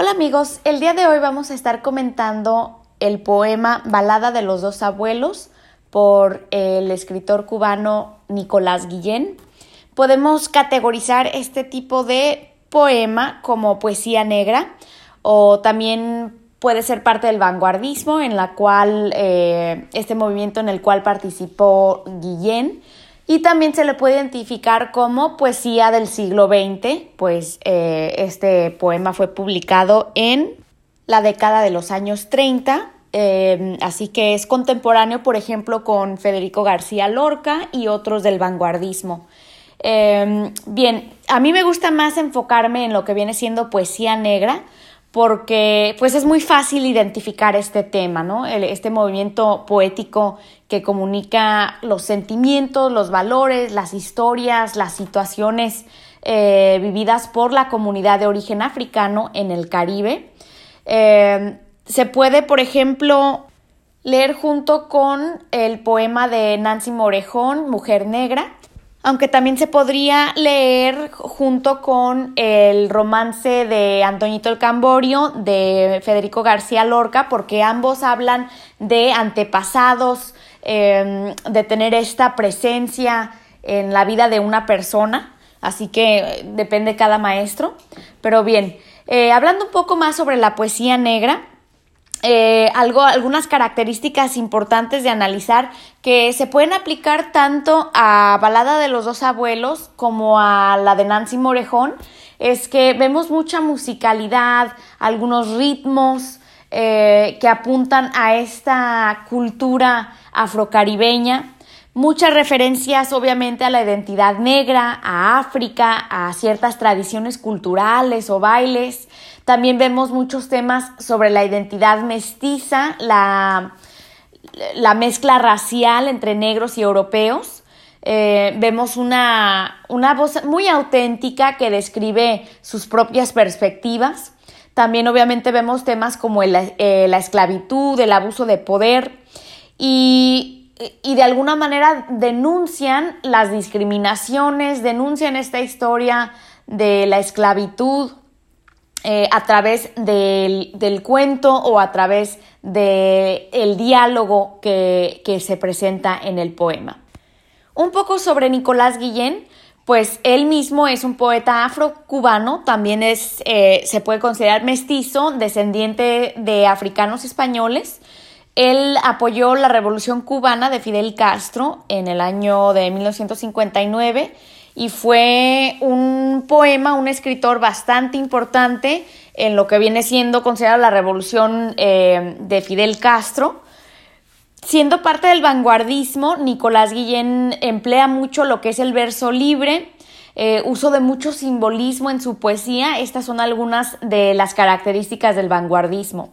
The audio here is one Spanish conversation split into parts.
Hola amigos, el día de hoy vamos a estar comentando el poema Balada de los dos abuelos por el escritor cubano Nicolás Guillén. Podemos categorizar este tipo de poema como poesía negra o también puede ser parte del vanguardismo en la cual eh, este movimiento en el cual participó Guillén y también se le puede identificar como poesía del siglo XX, pues eh, este poema fue publicado en la década de los años 30, eh, así que es contemporáneo, por ejemplo, con Federico García Lorca y otros del vanguardismo. Eh, bien, a mí me gusta más enfocarme en lo que viene siendo poesía negra, porque pues es muy fácil identificar este tema, ¿no? este movimiento poético que comunica los sentimientos, los valores, las historias, las situaciones eh, vividas por la comunidad de origen africano en el Caribe. Eh, se puede, por ejemplo, leer junto con el poema de Nancy Morejón, Mujer Negra, aunque también se podría leer junto con el romance de Antoñito el Camborio de Federico García Lorca, porque ambos hablan de antepasados, em, de tener esta presencia en la vida de una persona, así que depende cada maestro. Pero bien, eh, hablando un poco más sobre la poesía negra, eh, algo, algunas características importantes de analizar que se pueden aplicar tanto a Balada de los dos abuelos como a la de Nancy Morejón es que vemos mucha musicalidad, algunos ritmos eh, que apuntan a esta cultura afrocaribeña, muchas referencias obviamente a la identidad negra, a África, a ciertas tradiciones culturales o bailes, también vemos muchos temas sobre la identidad mestiza, la, la mezcla racial entre negros y europeos. Eh, vemos una, una voz muy auténtica que describe sus propias perspectivas. También obviamente vemos temas como eh, la esclavitud, el abuso de poder y, y, de alguna manera denuncian las discriminaciones, denuncian esta historia de la esclavitud, eh, a través del, cuento o a través del diálogo que, se presenta en el poema. Un poco sobre Nicolás Guillén, pues él mismo es un poeta afro-cubano, también es, eh, se puede considerar mestizo, descendiente de africanos españoles. Él apoyó la revolución cubana de Fidel Castro en el año de 1959 y fue un poema, un escritor bastante importante en lo que viene siendo considerada la revolución eh, de Fidel Castro. Siendo parte del vanguardismo, Nicolás Guillén emplea mucho lo que es el verso libre, eh, uso de mucho simbolismo en su poesía. Estas son algunas de las características del vanguardismo.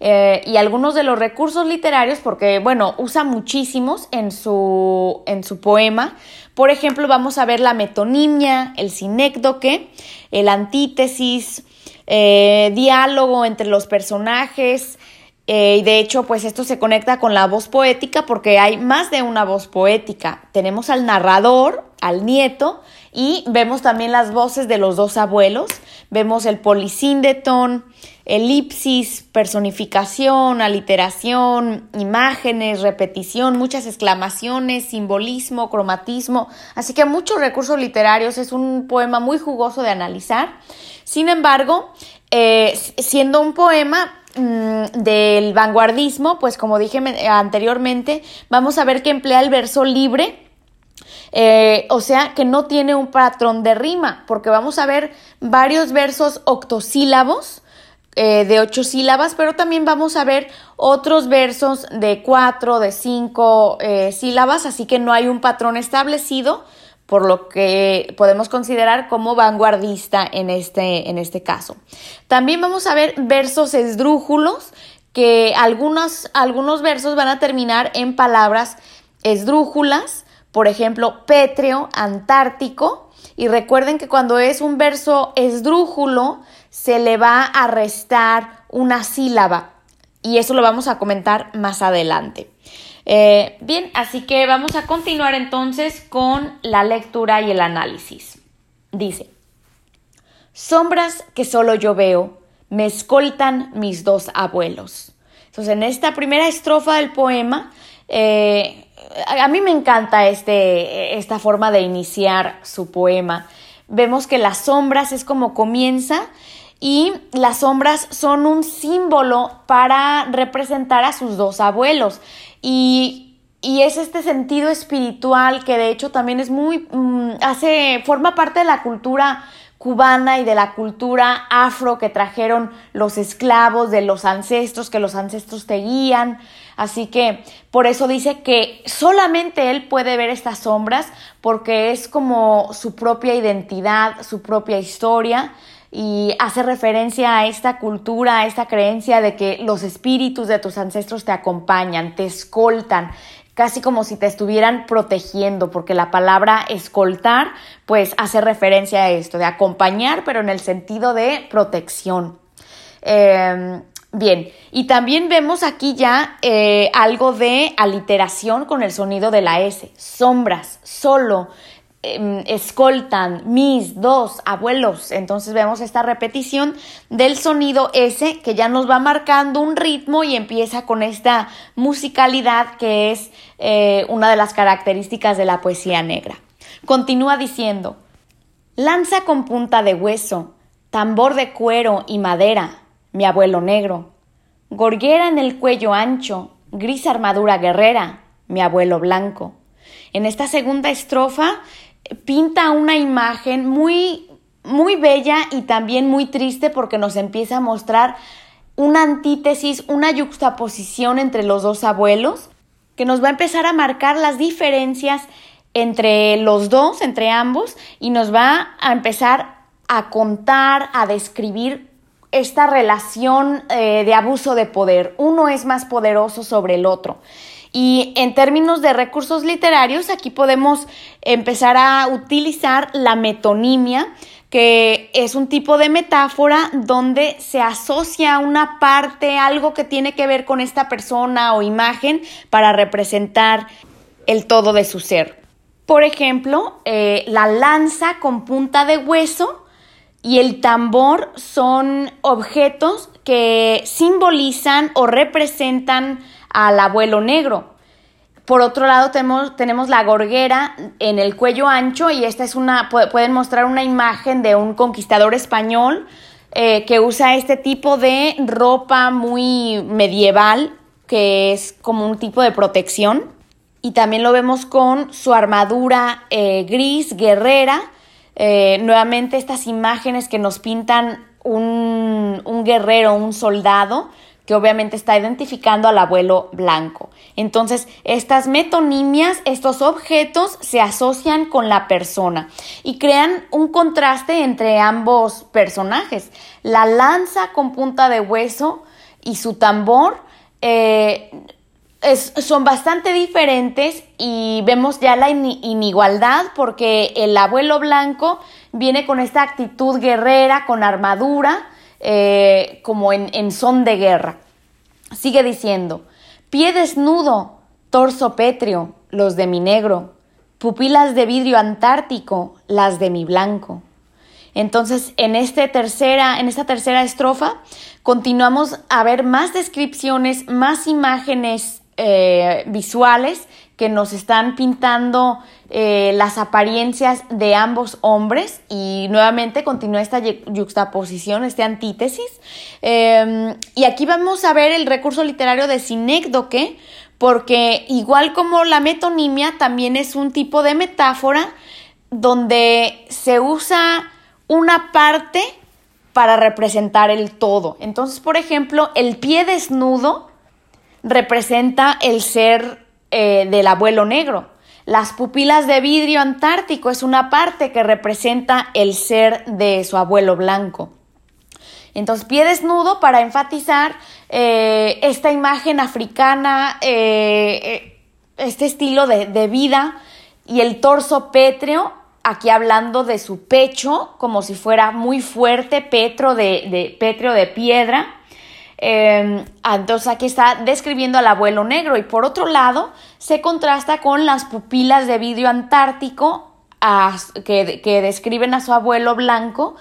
Eh, y algunos de los recursos literarios, porque, bueno, usa muchísimos en su, en su poema. Por ejemplo, vamos a ver la metonimia, el sinécdoque, el antítesis, eh, diálogo entre los personajes. Eh, y de hecho, pues esto se conecta con la voz poética porque hay más de una voz poética. Tenemos al narrador, al nieto, y vemos también las voces de los dos abuelos. Vemos el polisíndeton, elipsis, personificación, aliteración, imágenes, repetición, muchas exclamaciones, simbolismo, cromatismo, así que muchos recursos literarios, es un poema muy jugoso de analizar. Sin embargo, eh, siendo un poema mm, del vanguardismo, pues como dije anteriormente, vamos a ver que emplea el verso libre, eh, o sea que no tiene un patrón de rima, porque vamos a ver varios versos octosílabos, eh, de ocho sílabas, pero también vamos a ver otros versos de cuatro, de cinco eh, sílabas, así que no hay un patrón establecido, por lo que podemos considerar como vanguardista en este, en este caso. También vamos a ver versos esdrújulos, que algunos, algunos versos van a terminar en palabras esdrújulas, por ejemplo, pétreo, antártico, y recuerden que cuando es un verso esdrújulo, se le va a restar una sílaba y eso lo vamos a comentar más adelante. Eh, bien, así que vamos a continuar entonces con la lectura y el análisis. Dice, sombras que solo yo veo, me escoltan mis dos abuelos. Entonces, en esta primera estrofa del poema, eh, a mí me encanta este, esta forma de iniciar su poema. Vemos que las sombras es como comienza y las sombras son un símbolo para representar a sus dos abuelos. Y y es este sentido espiritual que de hecho también es muy mm, hace forma parte de la cultura cubana y de la cultura afro que trajeron los esclavos de los ancestros, que los ancestros te guían. Así que por eso dice que solamente él puede ver estas sombras porque es como su propia identidad, su propia historia y hace referencia a esta cultura, a esta creencia de que los espíritus de tus ancestros te acompañan, te escoltan, casi como si te estuvieran protegiendo, porque la palabra escoltar pues hace referencia a esto, de acompañar, pero en el sentido de protección. Em, bien, y también vemos aquí ya eh, algo de aliteración con el sonido de la S, sombras, solo, Em, escoltan mis dos abuelos. Entonces vemos esta repetición del sonido S que ya nos va marcando un ritmo y empieza con esta musicalidad que es eh, una de las características de la poesía negra. Continúa diciendo, lanza con punta de hueso, tambor de cuero y madera, mi abuelo negro, gorguera en el cuello ancho, gris armadura guerrera, mi abuelo blanco. En esta segunda estrofa pinta una imagen muy, muy bella y también muy triste porque nos empieza a mostrar una antítesis, una yuxtaposición entre los dos abuelos, que nos va a empezar a marcar las diferencias entre los dos, entre ambos, y nos va a empezar a contar, a describir esta relación eh, de abuso de poder. Uno es más poderoso sobre el otro. Y en términos de recursos literarios, aquí podemos empezar a utilizar la metonimia, que es un tipo de metáfora donde se asocia una parte, algo que tiene que ver con esta persona o imagen para representar el todo de su ser. Por ejemplo, eh, la lanza con punta de hueso y el tambor son objetos que simbolizan o representan al abuelo negro. Por otro lado tenemos, la gorguera en el cuello ancho y esta es una, pueden mostrar una imagen de un conquistador español eh, que usa este tipo de ropa muy medieval, que es como un tipo de protección. Y también lo vemos con su armadura eh, gris, guerrera. Eh, nuevamente estas imágenes que nos pintan un guerrero, un soldado, que obviamente está identificando al abuelo blanco. Entonces, estas metonimias, estos objetos se asocian con la persona y crean un contraste entre ambos personajes. La lanza con punta de hueso y su tambor eh, son bastante diferentes y vemos ya la inigualdad porque el abuelo blanco viene con esta actitud guerrera, con armadura, eh, como en, son de guerra. Sigue diciendo, pie desnudo, torso pétreo, los de mi negro, pupilas de vidrio antártico, las de mi blanco. Entonces, en, este tercera, en esta tercera estrofa, continuamos a ver más descripciones, más imágenes eh, visuales que nos están pintando eh, las apariencias de ambos hombres y nuevamente continúa esta yuxtaposición, esta antítesis. Em, y aquí vamos a ver el recurso literario de sinécdoque, porque igual como la metonimia, también es un tipo de metáfora donde se usa una parte para representar el todo. Entonces, por ejemplo, el pie desnudo representa el ser eh, del abuelo negro. Las pupilas de vidrio antártico es una parte que representa el ser de su abuelo blanco. Entonces, pie desnudo para enfatizar eh, esta imagen africana, eh, este estilo de, vida y el torso pétreo, aquí hablando de su pecho, como si fuera muy fuerte, petro pétreo de piedra. Em, entonces aquí está describiendo al abuelo negro y por otro lado se contrasta con las pupilas de vidrio antártico que, describen a su abuelo blanco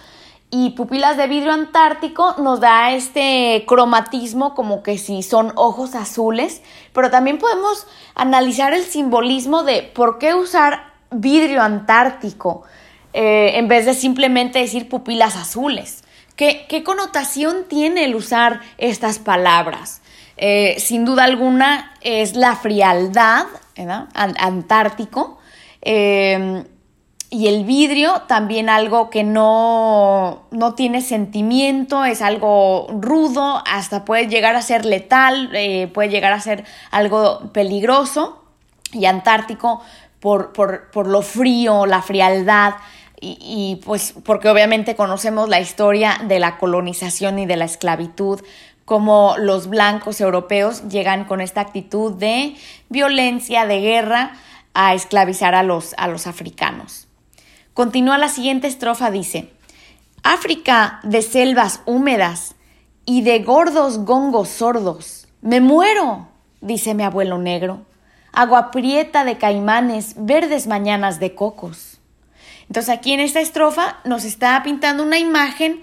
y pupilas de vidrio antártico nos da este cromatismo como que si son ojos azules, pero también podemos analizar el simbolismo de por qué usar vidrio antártico eh, en vez de simplemente decir pupilas azules. ¿Qué, connotación tiene el usar estas palabras? Eh, sin duda alguna es la frialdad, Antártico. Eh, y el vidrio también algo que no, no, tiene sentimiento, es algo rudo, hasta puede llegar a ser letal, eh, puede llegar a ser algo peligroso. Y Antártico por, por, lo frío, la frialdad, y, pues porque obviamente conocemos la historia de la colonización y de la esclavitud, como los blancos europeos llegan con esta actitud de violencia, de guerra, a esclavizar a los, a los africanos. Continúa la siguiente estrofa, dice, África de selvas húmedas y de gordos gongos sordos, me muero, dice mi abuelo negro, agua prieta de caimanes, verdes mañanas de cocos. Entonces aquí en esta estrofa nos está pintando una imagen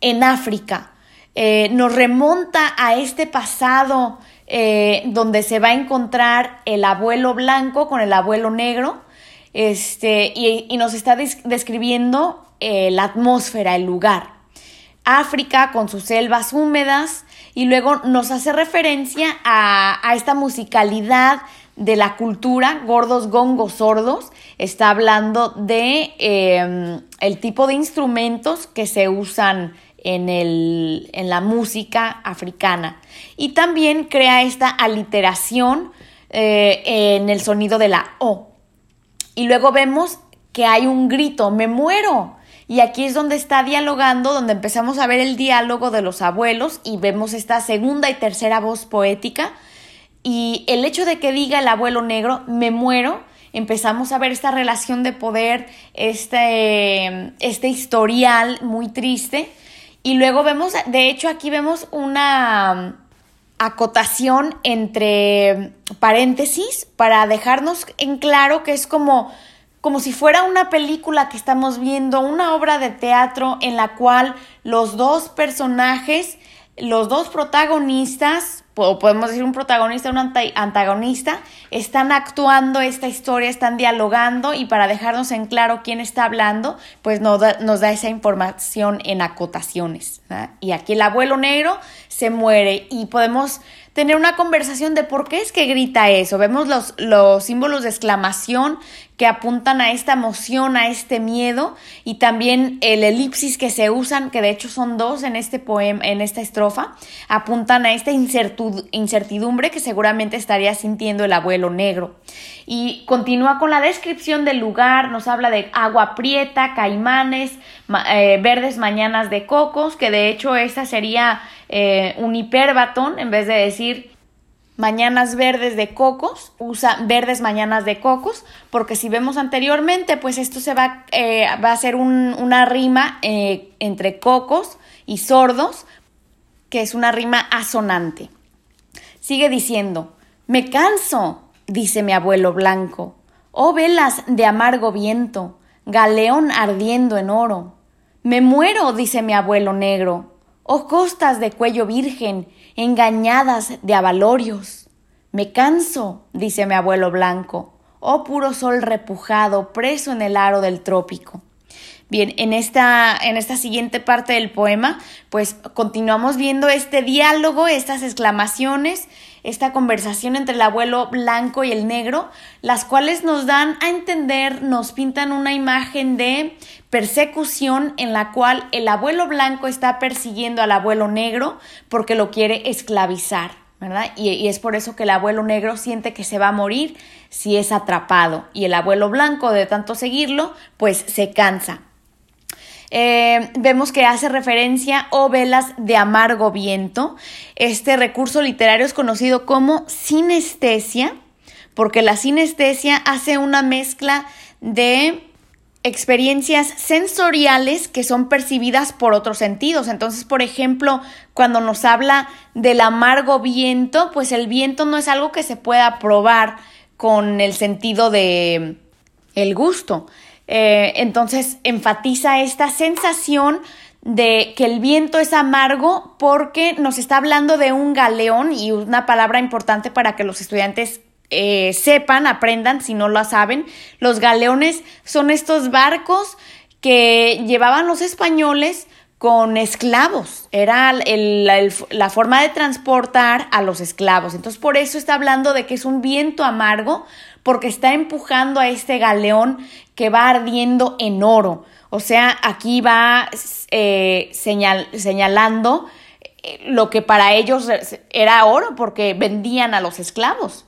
en África, eh, nos remonta a este pasado eh, donde se va a encontrar el abuelo blanco con el abuelo negro, este, y, nos está describiendo eh, la atmósfera, el lugar. África con sus selvas húmedas y luego nos hace referencia a, esta musicalidad de la cultura, gordos, gongos, sordos, está hablando de em, el tipo de instrumentos que se usan en, en la música africana. Y también crea esta aliteración eh, en el sonido de la O. Y luego vemos que hay un grito, me muero. Y aquí es donde está dialogando, donde empezamos a ver el diálogo de los abuelos y vemos esta segunda y tercera voz poética. Y el hecho de que diga el abuelo negro, me muero, empezamos a ver esta relación de poder, este, este historial muy triste. Y luego vemos, de hecho aquí vemos una acotación entre paréntesis para dejarnos en claro que es como como si fuera una película que estamos viendo, una obra de teatro en la cual los dos personajes, los dos protagonistas o podemos decir un protagonista y un antagonista, están actuando esta historia, están dialogando y para dejarnos en claro quién está hablando, pues nos da, nos da esa información en acotaciones. Y aquí el abuelo negro se muere y podemos tener una conversación de por qué es que grita eso. Vemos los, los símbolos de exclamación que apuntan a esta emoción, a este miedo y también el elipsis que se usan, que de hecho son dos en este poema, en esta estrofa, apuntan a esta incertidumbre que seguramente estaría sintiendo el abuelo negro. Y continúa con la descripción del lugar, nos habla de agua prieta, caimanes, eh, verdes mañanas de cocos, que de hecho esta sería eh, un hiperbatón, en vez de decir mañanas verdes de cocos, usa verdes mañanas de cocos, porque si vemos anteriormente, pues esto se va, eh, va a ser una rima eh, entre cocos y sordos, que es una rima asonante. Sigue diciendo, me canso, dice mi abuelo blanco, oh velas de amargo viento, galeón ardiendo en oro. Me muero, dice mi abuelo negro, oh costas de cuello virgen, engañadas de avalorios. Me canso, dice mi abuelo blanco, oh puro sol repujado, preso en el aro del trópico. Bien, en esta, en esta siguiente parte del poema, pues continuamos viendo este diálogo, estas exclamaciones, esta conversación entre el abuelo blanco y el negro, las cuales nos dan a entender, nos pintan una imagen de persecución en la cual el abuelo blanco está persiguiendo al abuelo negro porque lo quiere esclavizar. ¿verdad? Y, es por eso que el abuelo negro siente que se va a morir si es atrapado y el abuelo blanco de tanto seguirlo pues se cansa. Eh, vemos que hace referencia o velas de amargo viento. Este recurso literario es conocido como sinestesia, porque la sinestesia hace una mezcla de experiencias sensoriales que son percibidas por otros sentidos. Entonces, por ejemplo, cuando nos habla del amargo viento, pues el viento no es algo que se pueda probar con el sentido de el gusto. Eh, entonces, enfatiza esta sensación de que el viento es amargo porque nos está hablando de un galeón y una palabra importante para que los estudiantes eh, sepan, aprendan si no lo saben. Los galeones son estos barcos que llevaban los españoles con esclavos. Era la forma de transportar a los esclavos. Entonces por eso está hablando de que es un viento amargo porque está empujando a este galeón que va ardiendo en oro. O sea, aquí va eh, señalando eh, lo que para ellos era oro porque vendían a los esclavos.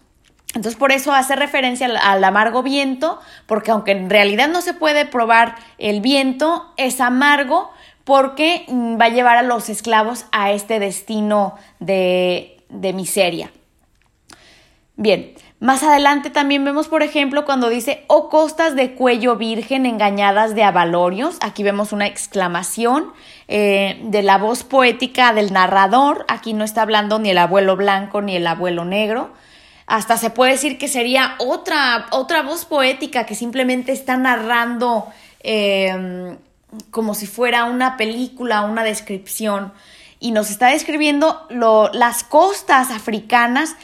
Entonces por eso hace referencia al, amargo viento, porque aunque en realidad no se puede probar el viento, es amargo porque va a llevar a los esclavos a este destino de, de miseria. Bien, más adelante también vemos, por ejemplo, cuando dice, o oh, costas de cuello virgen engañadas de avalorios. Aquí vemos una exclamación eh, de la voz poética del narrador. Aquí no está hablando ni el abuelo blanco ni el abuelo negro. Hasta se puede decir que sería otra, otra voz poética que simplemente está narrando em, como si fuera una película, una descripción. Y nos está describiendo las costas africanas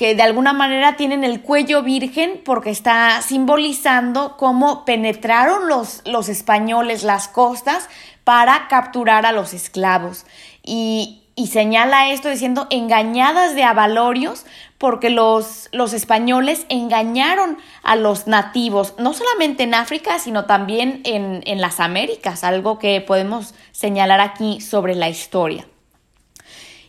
que de alguna manera tienen el cuello virgen porque está simbolizando cómo penetraron los, los españoles las costas para capturar a los esclavos. Y, y señala esto diciendo engañadas de avalorios porque los, los, españoles engañaron a los nativos, no solamente en África, sino también en, en las Américas, algo que podemos señalar aquí sobre la historia.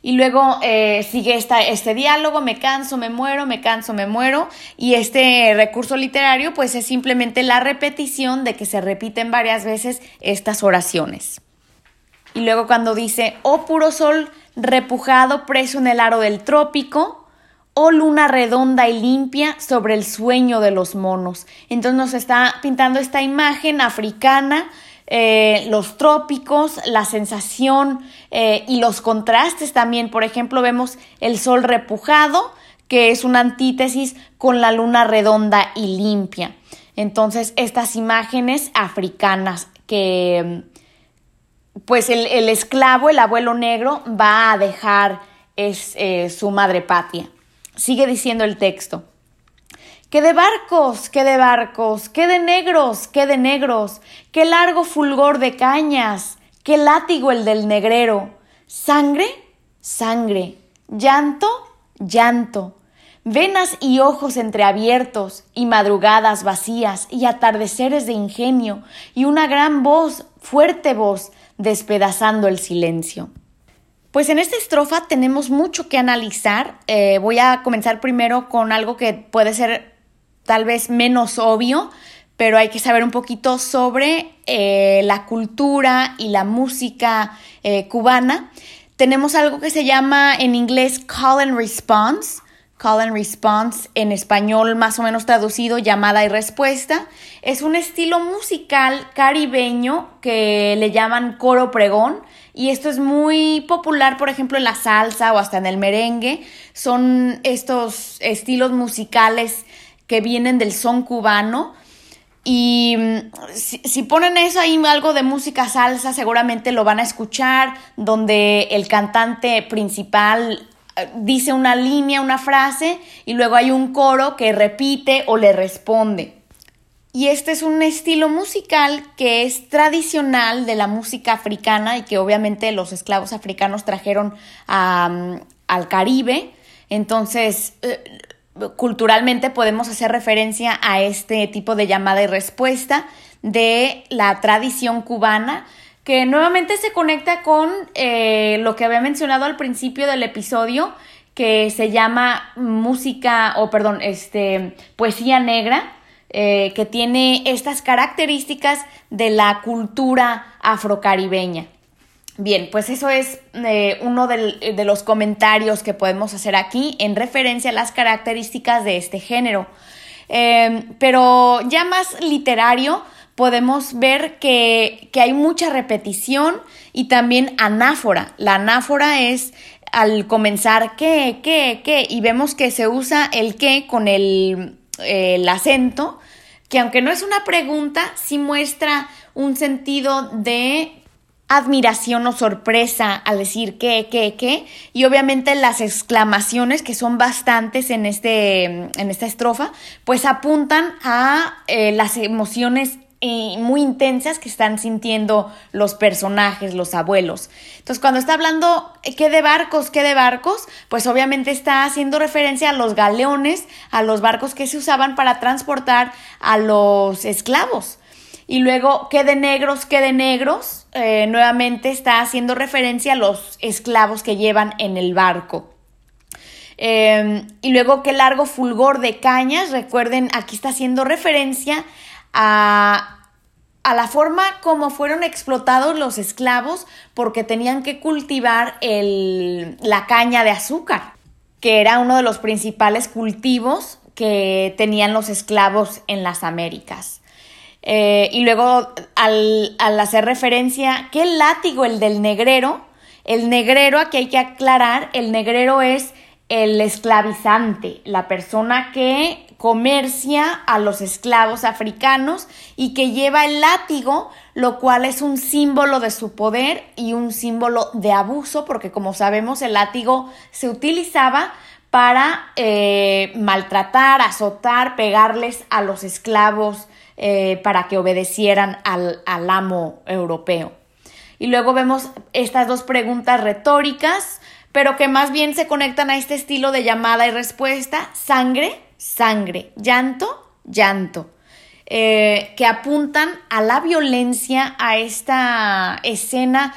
Y luego eh, sigue este diálogo, me canso, me muero, me canso, me muero. Y este recurso literario pues es simplemente la repetición de que se repiten varias veces estas oraciones. Y luego cuando dice, oh puro sol repujado preso en el aro del trópico, oh luna redonda y limpia sobre el sueño de los monos. Entonces nos está pintando esta imagen africana eh, los trópicos, la sensación eh, y los contrastes también. Por ejemplo, vemos el sol repujado, que es una antítesis con la luna redonda y limpia. Entonces, estas imágenes africanas que pues el, esclavo, el abuelo negro, va a dejar es, eh, su madre patria. Sigue diciendo el texto. ¿Qué de barcos, qué de barcos, qué de negros, qué de negros, qué largo fulgor de cañas, qué látigo el del negrero, sangre, sangre, llanto, llanto, venas y ojos entreabiertos, y madrugadas vacías, y atardeceres de ingenio, y una gran voz, fuerte voz, despedazando el silencio. Pues en esta estrofa tenemos mucho que analizar. Eh, voy a comenzar primero con algo que puede ser tal vez menos obvio, pero hay que saber un poquito sobre eh, la cultura y la música eh, cubana. Tenemos algo que se llama en inglés call and response. Call and response, en español más o menos traducido, llamada y respuesta. Es un estilo musical caribeño que le llaman coro pregón y esto es muy popular, por ejemplo, en la salsa o hasta en el merengue. Son estos estilos musicales que vienen del son cubano. Y mm, si, ponen eso ahí algo de música salsa, seguramente lo van a escuchar, donde el cantante principal eh, dice una línea, una frase, y luego hay un coro que repite o le responde. Y este es un estilo musical que es tradicional de la música africana y que obviamente los esclavos africanos trajeron al Caribe. Entonces, eh, culturalmente podemos hacer referencia a este tipo de llamada y respuesta de la tradición cubana que nuevamente se conecta con eh, lo que había mencionado al principio del episodio que se llama música o perdón este poesía negra eh, que tiene estas características de la cultura afrocaribeña. Bien, pues eso es eh, uno de los comentarios que podemos hacer aquí en referencia a las características de este género. Em, pero ya más literario, podemos ver que, hay mucha repetición y también anáfora. La anáfora es al comenzar qué, qué, qué, y vemos que se usa el qué con el acento, que aunque no es una pregunta, sí muestra un sentido de admiración o sorpresa al decir qué, qué, qué, y obviamente las exclamaciones, que son bastantes en, este, en esta estrofa, pues apuntan a eh, las emociones eh, muy intensas que están sintiendo los personajes, los abuelos. Entonces, cuando está hablando eh, qué de barcos, qué de barcos, pues obviamente está haciendo referencia a los galeones, a los barcos que se usaban para transportar a los esclavos. Y luego, ¿qué de negros, qué de negros? Eh, nuevamente está haciendo referencia a los esclavos que llevan en el barco. Em, y luego, qué largo fulgor de cañas. Recuerden, aquí está haciendo referencia a, a la forma como fueron explotados los esclavos porque tenían que cultivar el, la caña de azúcar, que era uno de los principales cultivos que tenían los esclavos en las Américas. Eh, y luego al, hacer referencia el látigo, el del negrero, el negrero, aquí hay que aclarar, el negrero es el esclavizante, la persona que comercia a los esclavos africanos y que lleva el látigo, lo cual es un símbolo de su poder y un símbolo de abuso, porque como sabemos el látigo se utilizaba para eh, maltratar, azotar, pegarles a los esclavos eh, para que obedecieran al, al amo europeo. Y luego vemos estas dos preguntas retóricas, pero que más bien se conectan a este estilo de llamada y respuesta, sangre, sangre, llanto, llanto, eh, que apuntan a la violencia, a esta escena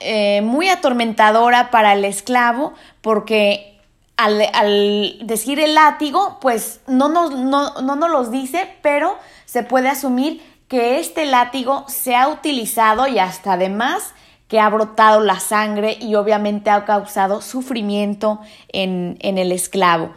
eh, muy atormentadora para el esclavo, porque al, decir el látigo, pues no nos, no, no los dice, pero se puede asumir que este látigo se ha utilizado y hasta además que ha brotado la sangre y obviamente ha causado sufrimiento en, en el esclavo.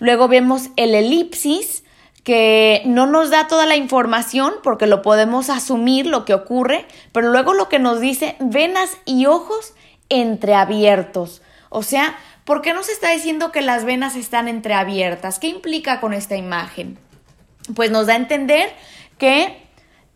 Luego vemos el elipsis, que no nos da toda la información porque lo podemos asumir lo que ocurre, pero luego lo que nos dice venas y ojos entreabiertos. O sea, ¿por qué nos está diciendo que las venas están entreabiertas? ¿Qué implica con esta imagen? pues nos da a entender que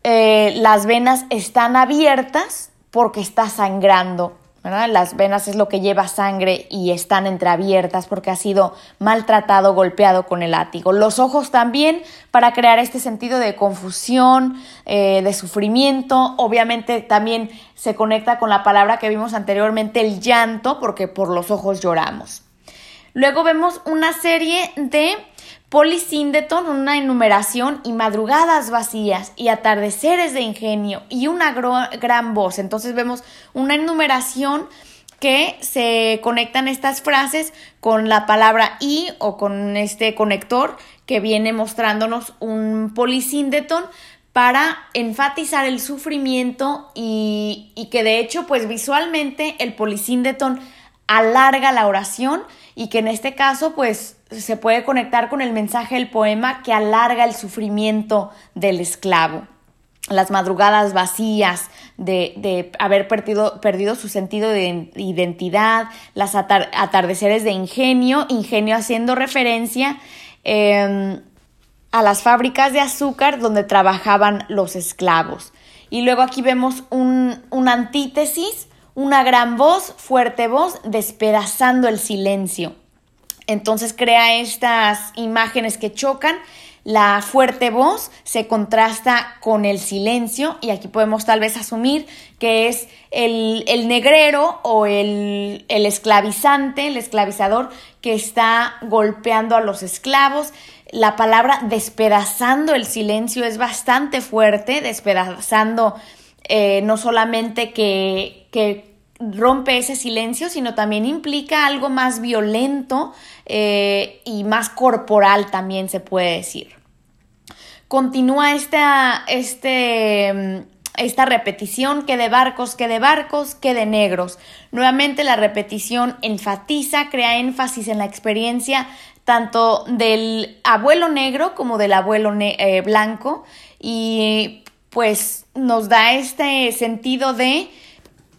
eh, las venas están abiertas porque está sangrando. Las venas es lo que lleva sangre y están entreabiertas porque ha sido maltratado, golpeado con el látigo. Los ojos también para crear este sentido de confusión, eh, de sufrimiento. Obviamente también se conecta con la palabra que vimos anteriormente, el llanto, porque por los ojos lloramos. Luego vemos una serie de Polisíndeton, una enumeración y madrugadas vacías y atardeceres de ingenio y una gran voz. Entonces vemos una enumeración que se conectan estas frases con la palabra y o con este conector que viene mostrándonos un polisíndeton para enfatizar el sufrimiento y, y que de hecho pues visualmente el polisíndeton alarga la oración y que en este caso pues se puede conectar con el mensaje del poema que alarga el sufrimiento del esclavo. Las madrugadas vacías de, haber perdido, perdido, su sentido de identidad, las atardeceres de ingenio, ingenio haciendo referencia em, a las fábricas de azúcar donde trabajaban los esclavos. Y luego aquí vemos un, una antítesis una gran voz, fuerte voz, despedazando el silencio. Entonces crea estas imágenes que chocan. La fuerte voz se contrasta con el silencio y aquí podemos tal vez asumir que es el, negrero o el, el esclavizante, el esclavizador que está golpeando a los esclavos. La palabra despedazando el silencio es bastante fuerte, despedazando eh, no solamente que, que, rompe ese silencio, sino también implica algo más violento eh, y más corporal también se puede decir. Continúa esta, este, esta repetición, que de barcos, que de barcos, que de negros. Nuevamente la repetición enfatiza, crea énfasis en la experiencia tanto del abuelo negro como del abuelo eh, blanco y pues nos da este sentido de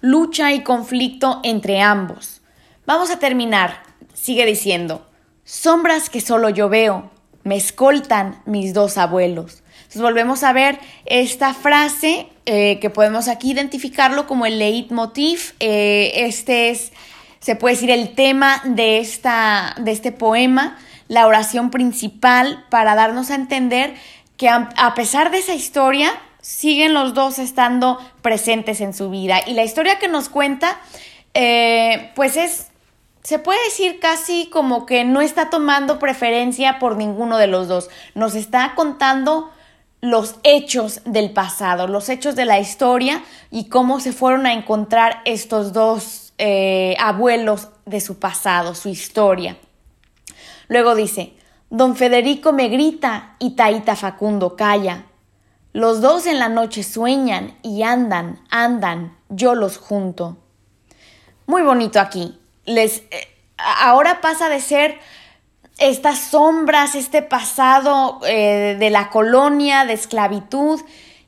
lucha y conflicto entre ambos. Vamos a terminar. Sigue diciendo, sombras que solo yo veo, me escoltan mis dos abuelos. Entonces volvemos a ver esta frase eh, que podemos aquí identificarlo como el leitmotiv. Eh, este es, se puede decir, el tema de, esta, de este poema, la oración principal, para darnos a entender que a, pesar de esa historia, siguen los dos estando presentes en su vida. Y la historia que nos cuenta, eh, pues es, se puede decir casi como que no está tomando preferencia por ninguno de los dos. Nos está contando los hechos del pasado, los hechos de la historia y cómo se fueron a encontrar estos dos eh, abuelos de su pasado, su historia. Luego dice, Don Federico me grita y Taita Facundo calla. Los dos en la noche sueñan y andan, andan, yo los junto. Muy bonito aquí. Les, eh, ahora pasa de ser estas sombras, este pasado eh, de la colonia, de esclavitud,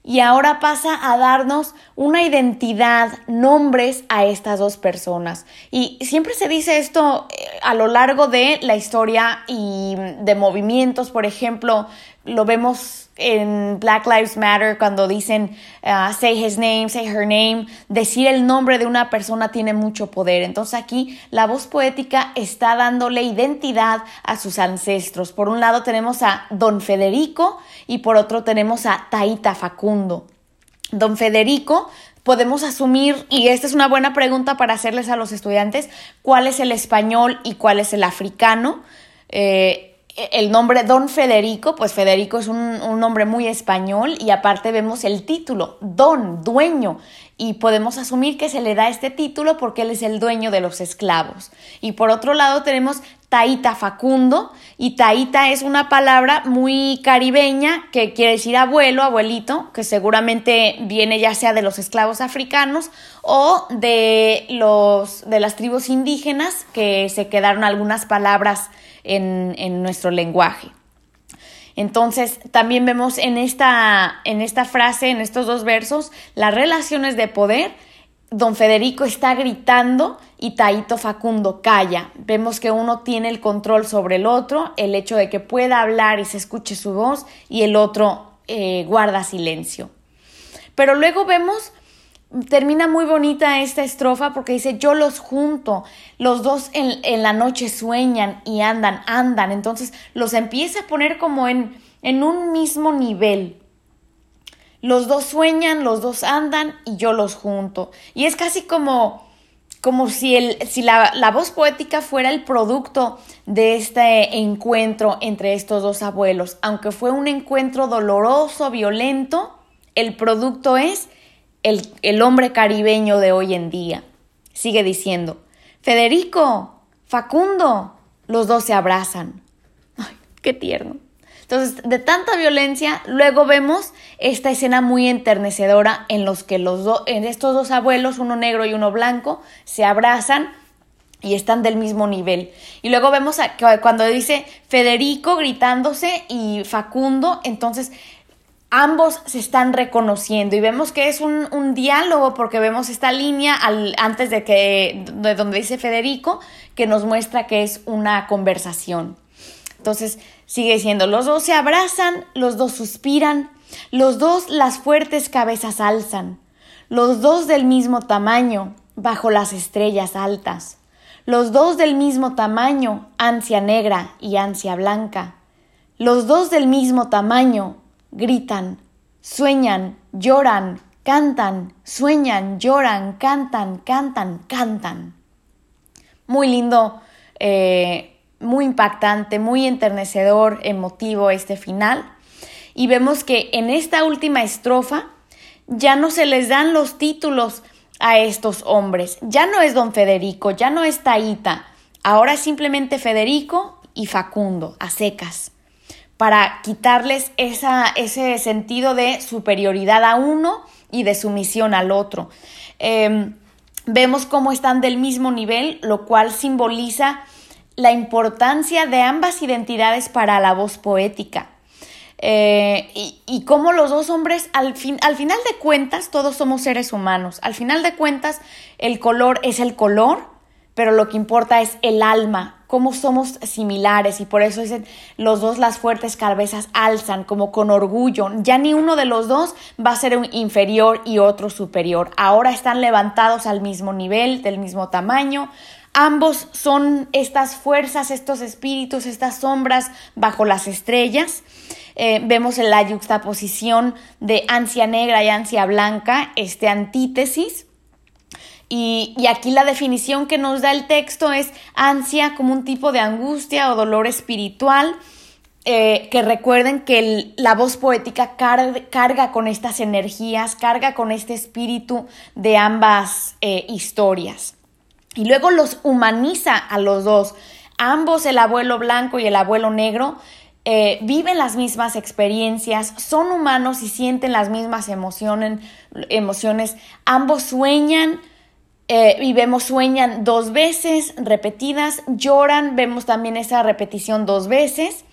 y ahora pasa a darnos una identidad, nombres a estas dos personas. Y siempre se dice esto eh, a lo largo de la historia y de movimientos, por ejemplo, lo vemos en Black Lives Matter cuando dicen uh, say his name, say her name, decir el nombre de una persona tiene mucho poder. Entonces aquí la voz poética está dándole identidad a sus ancestros. Por un lado tenemos a Don Federico y por otro tenemos a Taita Facundo. Don Federico podemos asumir, y esta es una buena pregunta para hacerles a los estudiantes, cuál es el español y cuál es el africano. Eh, el nombre Don Federico, pues Federico es un, nombre muy español y aparte vemos el título, Don, dueño, y podemos asumir que se le da este título porque él es el dueño de los esclavos. Y por otro lado tenemos Taita Facundo, y Taita es una palabra muy caribeña que quiere decir abuelo, abuelito, que seguramente viene ya sea de los esclavos africanos o de, los, de las tribus indígenas que se quedaron algunas palabras en, nuestro lenguaje. Entonces, también vemos en esta, en esta frase, en estos dos versos, las relaciones de poder. Don Federico está gritando y Taito Facundo calla. Vemos que uno tiene el control sobre el otro, el hecho de que pueda hablar y se escuche su voz y el otro eh, guarda silencio. Pero luego vemos termina muy bonita esta estrofa porque dice yo los junto, los dos en, la noche sueñan y andan, andan, entonces los empieza a poner como en, en un mismo nivel. Los dos sueñan, los dos andan y yo los junto. Y es casi como, como si, el, si la, la voz poética fuera el producto de este encuentro entre estos dos abuelos. Aunque fue un encuentro doloroso, violento, el producto es el, hombre caribeño de hoy en día. Sigue diciendo, Federico, Facundo, los dos se abrazan. Ay, qué tierno. Entonces, de tanta violencia, luego vemos esta escena muy enternecedora en los que los en estos dos abuelos, uno negro y uno blanco, se abrazan y están del mismo nivel. Y luego vemos a, cuando dice Federico gritándose y Facundo, entonces ambos se están reconociendo y vemos que es un, diálogo porque vemos esta línea al, antes de que de donde dice Federico que nos muestra que es una conversación. Entonces sigue diciendo, los dos se abrazan, los dos suspiran, los dos las fuertes cabezas alzan, los dos del mismo tamaño, bajo las estrellas altas, los dos del mismo tamaño, ansia negra y ansia blanca, los dos del mismo tamaño, gritan, sueñan, lloran, cantan, sueñan, lloran, cantan, cantan, cantan. Muy lindo, eh, muy impactante, muy enternecedor, emotivo este final. Y vemos que en esta última estrofa ya no se les dan los títulos a estos hombres. Ya no es don Federico, ya no es Taita. Ahora es simplemente Federico y Facundo, a secas para quitarles esa, ese sentido de superioridad a uno y de sumisión al otro. Em, vemos cómo están del mismo nivel, lo cual simboliza la importancia de ambas identidades para la voz poética. Eh, y, y, cómo los dos hombres, al, fin, al final de cuentas, todos somos seres humanos. Al final de cuentas, el color es el color, pero lo que importa es el alma cómo somos similares y por eso dicen los dos las fuertes cabezas alzan como con orgullo. Ya ni uno de los dos va a ser un inferior y otro superior. Ahora están levantados al mismo nivel, del mismo tamaño. Ambos son estas fuerzas, estos espíritus, estas sombras bajo las estrellas. Eh, vemos en la yuxtaposición de ansia negra y ansia blanca, este antítesis. Y, aquí la definición que nos da el texto es ansia como un tipo de angustia o dolor espiritual. Eh, que recuerden que la voz poética carga con estas energías, carga con este espíritu de ambas eh, historias. Y luego los humaniza a los dos. Ambos, el abuelo blanco y el abuelo negro, eh, viven las mismas experiencias, son humanos y sienten las mismas emociones. emociones. Ambos sueñan, eh, y vemos sueñan dos veces repetidas, lloran, vemos también esa repetición dos veces.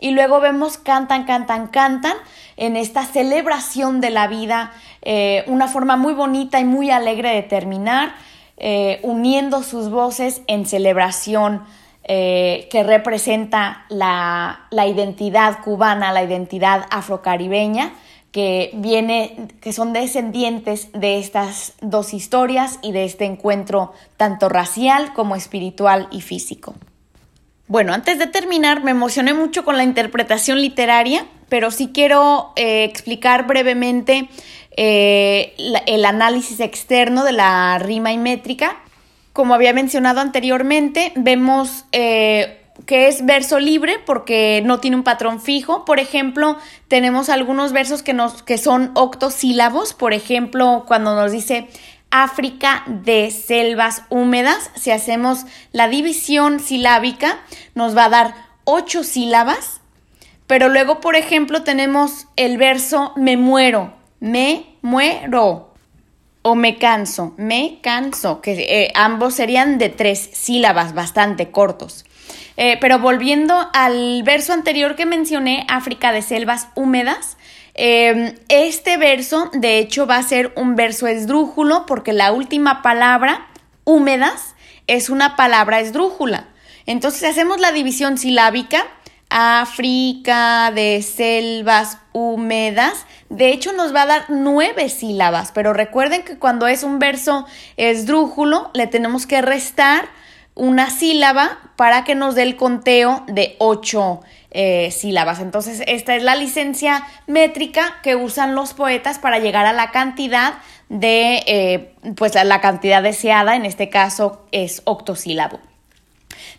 Y luego vemos cantan, cantan, cantan en esta celebración de la vida, eh, una forma muy bonita y muy alegre de terminar, eh, uniendo sus voces en celebración que representa la, la identidad cubana, la identidad afrocaribeña que viene, que son descendientes de estas dos historias y de este encuentro tanto racial como espiritual y físico. Bueno, antes de terminar, me emocioné mucho con la interpretación literaria, pero sí quiero eh, explicar brevemente eh, el análisis externo de la rima y métrica. Como había mencionado anteriormente, vemos eh, que es verso libre porque no tiene un patrón fijo. Por ejemplo, tenemos algunos versos que, nos, que son octosílabos. Por ejemplo, cuando nos dice África de selvas húmedas, si hacemos la división silábica, nos va a dar ocho sílabas. Pero luego, por ejemplo, tenemos el verso me muero, me muero o me canso, me canso, que eh, ambos serían de tres sílabas, bastante cortos. Eh, pero volviendo al verso anterior que mencioné, África de selvas húmedas, em, este verso de hecho va a ser un verso esdrújulo porque la última palabra, húmedas, es una palabra esdrújula. Entonces hacemos la división silábica, África de selvas húmedas, de hecho nos va a dar nueve sílabas, pero recuerden que cuando es un verso esdrújulo le tenemos que restar una sílaba para que nos dé el conteo de ocho eh, sílabas. Entonces, esta es la licencia métrica que usan los poetas para llegar a la cantidad de, eh, pues la cantidad deseada, en este caso es octosílabo.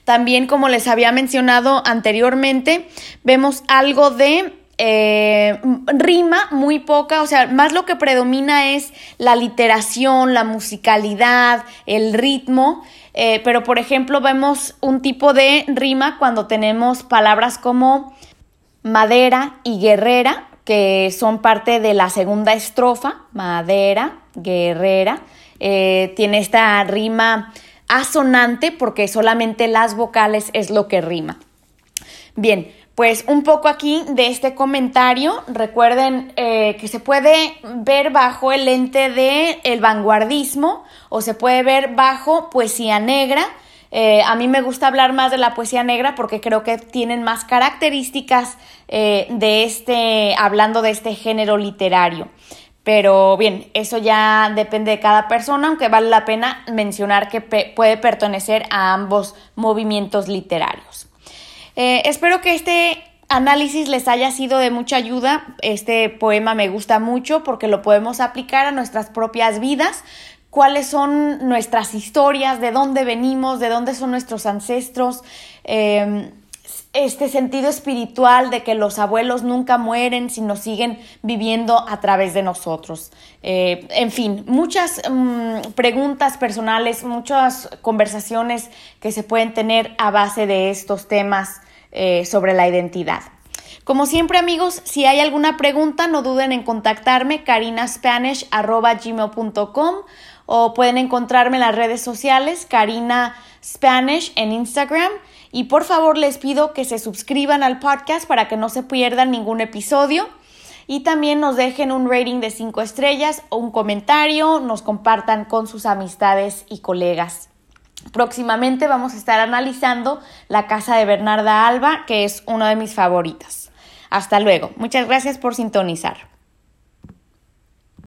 También, como les había mencionado anteriormente, vemos algo de eh, rima muy poca, o sea, más lo que predomina es la literación, la musicalidad, el ritmo. Eh, pero por ejemplo vemos un tipo de rima cuando tenemos palabras como madera y guerrera, que son parte de la segunda estrofa, madera, guerrera, eh, tiene esta rima asonante porque solamente las vocales es lo que rima. Bien, pues un poco aquí de este comentario, recuerden eh, que se puede ver bajo el lente del el vanguardismo o se puede ver bajo poesía negra. Eh, a mí me gusta hablar más de la poesía negra porque creo que tienen más características eh, de este, hablando de este género literario. Pero bien, eso ya depende de cada persona, aunque vale la pena mencionar que puede pertenecer a ambos movimientos literarios. Eh, espero que este análisis les haya sido de mucha ayuda. Este poema me gusta mucho porque lo podemos aplicar a nuestras propias vidas cuáles son nuestras historias, de dónde venimos, de dónde son nuestros ancestros, em, este sentido espiritual de que los abuelos nunca mueren, sino siguen viviendo a través de nosotros. Eh, en fin, muchas mm, preguntas personales, muchas conversaciones que se pueden tener a base de estos temas eh, sobre la identidad. Como siempre amigos, si hay alguna pregunta no duden en contactarme carinaspanish.gmail.com o pueden encontrarme en las redes sociales Karina Spanish en Instagram y por favor les pido que se suscriban al podcast para que no se pierdan ningún episodio y también nos dejen un rating de 5 estrellas o un comentario, nos compartan con sus amistades y colegas. Próximamente vamos a estar analizando La Casa de Bernarda Alba, que es una de mis favoritas. Hasta luego. Muchas gracias por sintonizar.